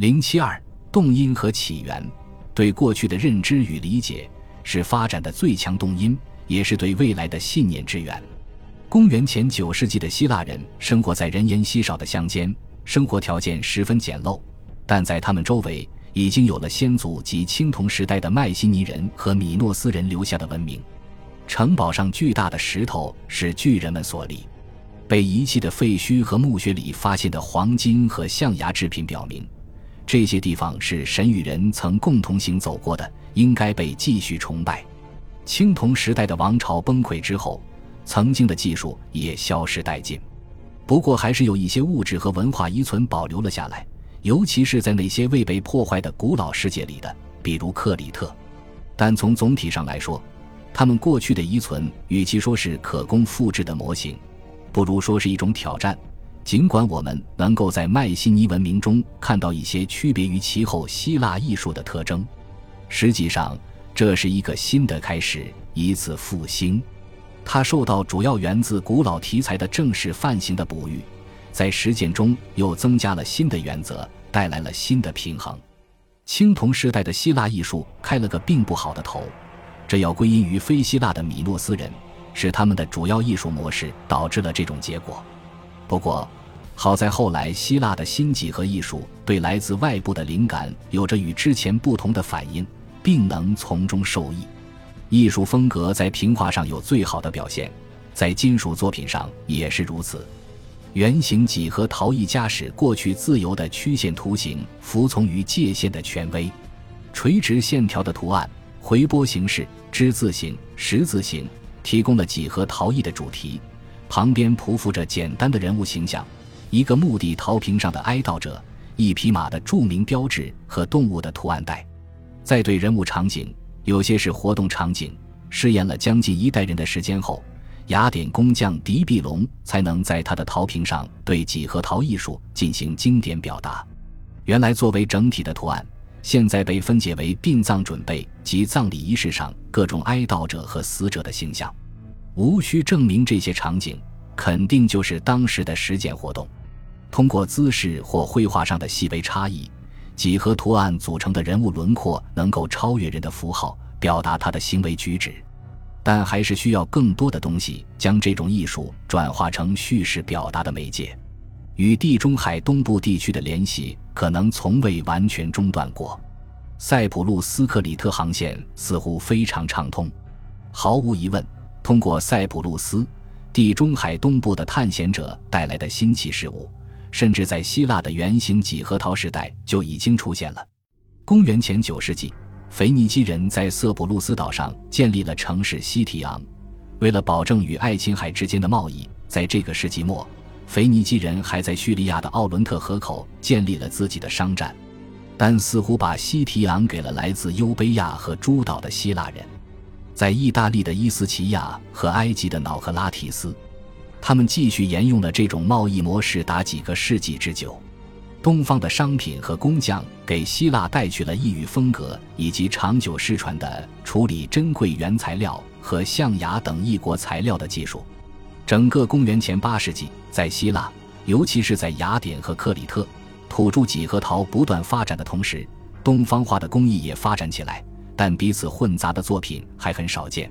零七二动因和起源，对过去的认知与理解是发展的最强动因，也是对未来的信念之源。公元前九世纪的希腊人生活在人烟稀少的乡间，生活条件十分简陋，但在他们周围已经有了先祖及青铜时代的迈锡尼人和米诺斯人留下的文明。城堡上巨大的石头是巨人们所立。被遗弃的废墟和墓穴里发现的黄金和象牙制品表明，这些地方是神与人曾共同行走过的，应该被继续崇拜。青铜时代的王朝崩溃之后，曾经的技术也消失殆尽。不过，还是有一些物质和文化遗存保留了下来，尤其是在那些未被破坏的古老世界里的，比如克里特。但从总体上来说，他们过去的遗存，与其说是可供复制的模型。不如说是一种挑战。尽管我们能够在迈锡尼文明中看到一些区别于其后希腊艺术的特征，实际上这是一个新的开始，一次复兴。它受到主要源自古老题材的正式范型的哺育，在实践中又增加了新的原则，带来了新的平衡。青铜时代的希腊艺术开了个并不好的头，这要归因于非希腊的米诺斯人。是他们的主要艺术模式导致了这种结果。不过，好在后来希腊的新几何艺术对来自外部的灵感有着与之前不同的反应，并能从中受益。艺术风格在平画上有最好的表现，在金属作品上也是如此。圆形几何陶艺家使过去自由的曲线图形服从于界限的权威，垂直线条的图案、回波形式、之字形、十字形。提供了几何陶艺的主题，旁边匍匐着简单的人物形象，一个墓地陶瓶上的哀悼者，一匹马的著名标志和动物的图案带。在对人物场景，有些是活动场景，试验了将近一代人的时间后，雅典工匠狄碧龙才能在他的陶瓶上对几何陶艺术进行经典表达。原来作为整体的图案。现在被分解为殡葬准备及葬礼仪式上各种哀悼者和死者的形象，无需证明这些场景肯定就是当时的实践活动。通过姿势或绘画上的细微差异，几何图案组成的人物轮廓能够超越人的符号，表达他的行为举止。但还是需要更多的东西将这种艺术转化成叙事表达的媒介。与地中海东部地区的联系可能从未完全中断过，塞浦路斯克里特航线似乎非常畅通。毫无疑问，通过塞浦路斯，地中海东部的探险者带来的新奇事物，甚至在希腊的圆形几何陶时代就已经出现了。公元前九世纪，腓尼基人在塞浦路斯岛上建立了城市西提昂，为了保证与爱琴海之间的贸易，在这个世纪末。腓尼基人还在叙利亚的奥伦特河口建立了自己的商站，但似乎把西提昂给了来自优卑亚和诸岛的希腊人。在意大利的伊斯奇亚和埃及的瑙克拉提斯，他们继续沿用了这种贸易模式达几个世纪之久。东方的商品和工匠给希腊带去了异域风格以及长久失传的处理珍贵原材料和象牙等异国材料的技术。整个公元前八世纪，在希腊，尤其是在雅典和克里特，土著几何陶不断发展的同时，东方化的工艺也发展起来，但彼此混杂的作品还很少见。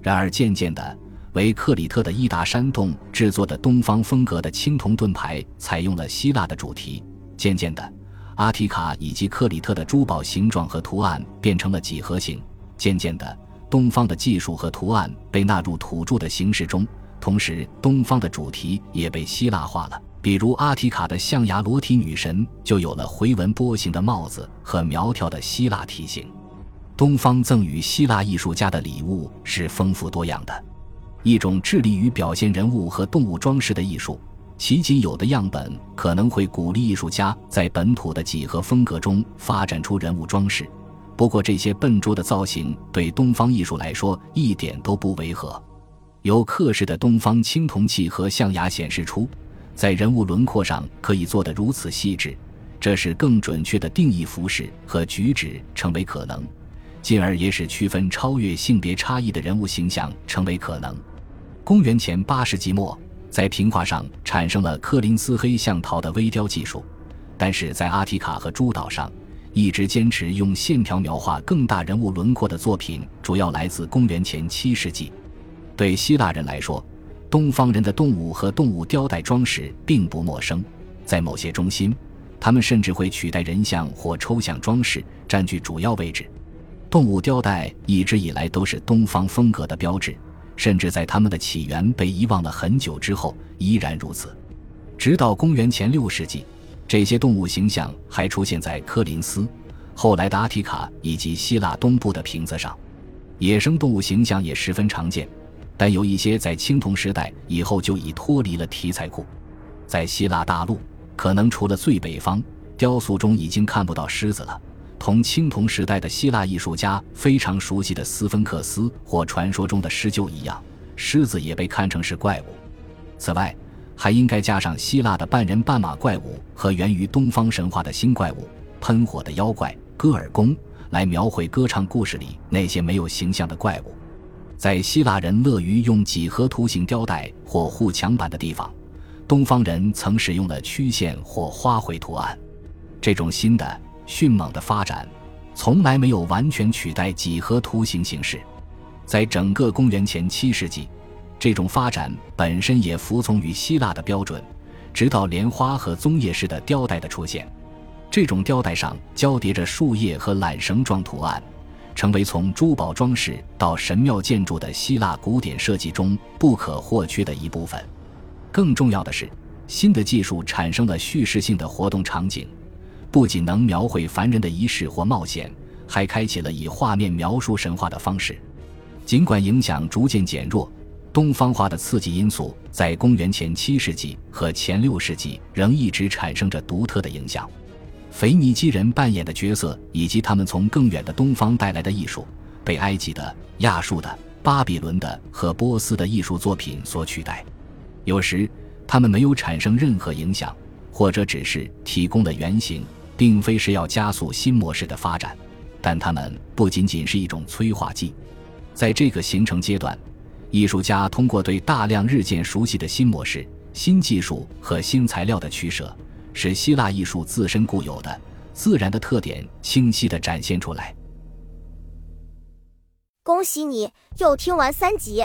然而，渐渐的，为克里特的伊达山洞制作的东方风格的青铜盾牌采用了希腊的主题。渐渐的，阿提卡以及克里特的珠宝形状和图案变成了几何形。渐渐的，东方的技术和图案被纳入土著的形式中。同时，东方的主题也被希腊化了。比如，阿提卡的象牙裸体女神就有了回纹波形的帽子和苗条的希腊体型。东方赠予希腊艺术家的礼物是丰富多样的，一种致力于表现人物和动物装饰的艺术。其仅有的样本可能会鼓励艺术家在本土的几何风格中发展出人物装饰。不过，这些笨拙的造型对东方艺术来说一点都不违和。由刻式的东方青铜器和象牙显示出，在人物轮廓上可以做得如此细致，这使更准确的定义服饰和举止成为可能，进而也使区分超越性别差异的人物形象成为可能。公元前八世纪末，在平画上产生了柯林斯黑象陶的微雕技术，但是在阿提卡和诸岛上，一直坚持用线条描画更大人物轮廓的作品，主要来自公元前七世纪。对希腊人来说，东方人的动物和动物雕带装饰并不陌生，在某些中心，他们甚至会取代人像或抽象装饰，占据主要位置。动物雕带一直以来都是东方风格的标志，甚至在它们的起源被遗忘了很久之后依然如此。直到公元前六世纪，这些动物形象还出现在科林斯、后来的阿提卡以及希腊东部的瓶子上。野生动物形象也十分常见。但有一些在青铜时代以后就已脱离了题材库，在希腊大陆，可能除了最北方，雕塑中已经看不到狮子了。同青铜时代的希腊艺术家非常熟悉的斯芬克斯或传说中的狮鹫一样，狮子也被看成是怪物。此外，还应该加上希腊的半人半马怪物和源于东方神话的新怪物——喷火的妖怪戈尔宫，来描绘歌唱故事里那些没有形象的怪物。在希腊人乐于用几何图形雕带或护墙板的地方，东方人曾使用了曲线或花卉图案。这种新的迅猛的发展，从来没有完全取代几何图形形式。在整个公元前七世纪，这种发展本身也服从于希腊的标准，直到莲花和棕叶式的雕带的出现。这种雕带上交叠着树叶和缆绳状图案。成为从珠宝装饰到神庙建筑的希腊古典设计中不可或缺的一部分。更重要的是，新的技术产生了叙事性的活动场景，不仅能描绘凡人的仪式或冒险，还开启了以画面描述神话的方式。尽管影响逐渐减弱，东方化的刺激因素在公元前七世纪和前六世纪仍一直产生着独特的影响。腓尼基人扮演的角色，以及他们从更远的东方带来的艺术，被埃及的、亚述的、巴比伦的和波斯的艺术作品所取代。有时，他们没有产生任何影响，或者只是提供了原型，并非是要加速新模式的发展。但它们不仅仅是一种催化剂。在这个形成阶段，艺术家通过对大量日渐熟悉的新模式、新技术和新材料的取舍。使希腊艺术自身固有的自然的特点清晰地展现出来。恭喜你又听完三集，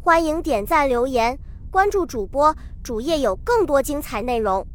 欢迎点赞、留言、关注主播，主页有更多精彩内容。